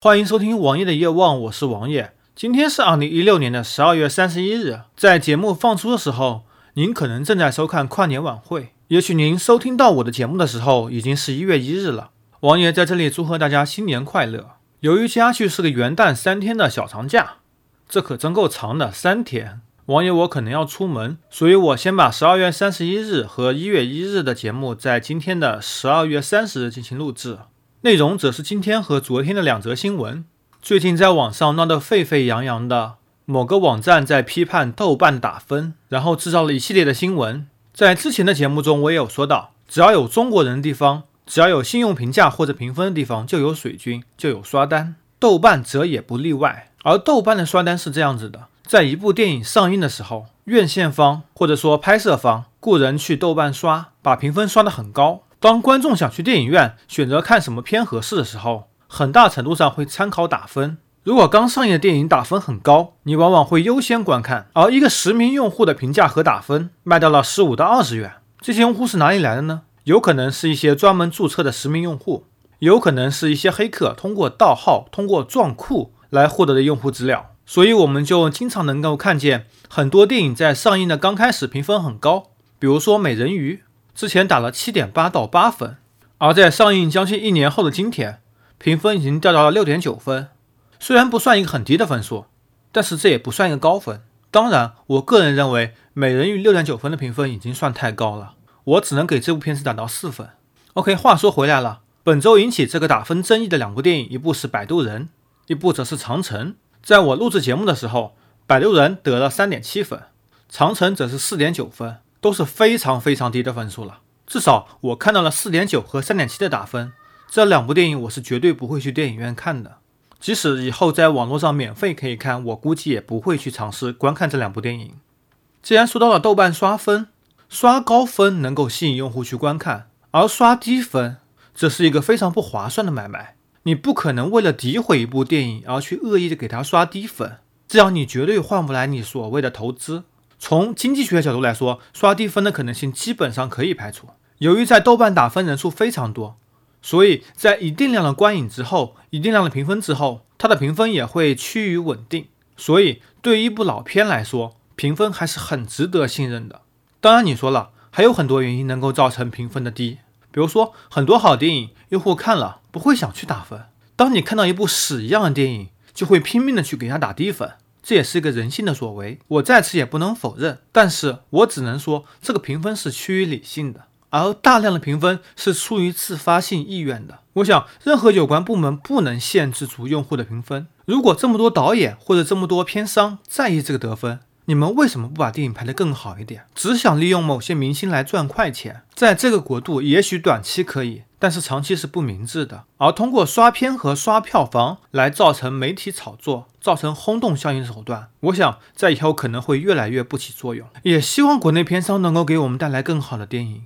欢迎收听王爷的夜望，我是王爷。今天是二零一六年的十二月三十一日，在节目放出的时候，您可能正在收看跨年晚会。也许您收听到我的节目的时候，已经是一月一日了。王爷在这里祝贺大家新年快乐。由于接下去是个元旦三天的小长假，这可真够长的三天。王爷我可能要出门，所以我先把十二月三十一日和一月一日的节目在今天的十二月三十日进行录制。内容则是今天和昨天的两则新闻。最近在网上闹得沸沸扬扬的某个网站在批判豆瓣打分，然后制造了一系列的新闻。在之前的节目中，我也有说到，只要有中国人的地方，只要有信用评价或者评分的地方，就有水军，就有刷单。豆瓣则也不例外。而豆瓣的刷单是这样子的：在一部电影上映的时候，院线方或者说拍摄方雇人去豆瓣刷，把评分刷得很高。当观众想去电影院选择看什么片合适的时候，很大程度上会参考打分。如果刚上映的电影打分很高，你往往会优先观看。而一个实名用户的评价和打分卖到了十五到二十元，这些用户是哪里来的呢？有可能是一些专门注册的实名用户，有可能是一些黑客通过盗号、通过撞库来获得的用户资料。所以我们就经常能够看见很多电影在上映的刚开始评分很高，比如说《美人鱼》。之前打了七点八到八分，而在上映将近一年后的今天，评分已经掉到了六点九分。虽然不算一个很低的分数，但是这也不算一个高分。当然，我个人认为《美人鱼》六点九分的评分已经算太高了，我只能给这部片子打到四分。OK，话说回来了，本周引起这个打分争议的两部电影，一部是《摆渡人》，一部则是《长城》。在我录制节目的时候，《摆渡人》得了三点七分，《长城》则是四点九分。都是非常非常低的分数了，至少我看到了四点九和三点七的打分。这两部电影我是绝对不会去电影院看的，即使以后在网络上免费可以看，我估计也不会去尝试观看这两部电影。既然说到了豆瓣刷分，刷高分能够吸引用户去观看，而刷低分，这是一个非常不划算的买卖。你不可能为了诋毁一部电影而去恶意的给它刷低分，这样你绝对换不来你所谓的投资。从经济学角度来说，刷低分的可能性基本上可以排除。由于在豆瓣打分人数非常多，所以在一定量的观影之后，一定量的评分之后，它的评分也会趋于稳定。所以对于一部老片来说，评分还是很值得信任的。当然，你说了，还有很多原因能够造成评分的低，比如说很多好电影，用户看了不会想去打分。当你看到一部屎一样的电影，就会拼命的去给它打低分。这也是一个人性的所为，我在此也不能否认，但是我只能说这个评分是趋于理性的，而大量的评分是出于自发性意愿的。我想，任何有关部门不能限制住用户的评分。如果这么多导演或者这么多片商在意这个得分，你们为什么不把电影拍得更好一点？只想利用某些明星来赚快钱，在这个国度，也许短期可以。但是长期是不明智的，而通过刷片和刷票房来造成媒体炒作、造成轰动效应手段，我想在以后可能会越来越不起作用。也希望国内片商能够给我们带来更好的电影，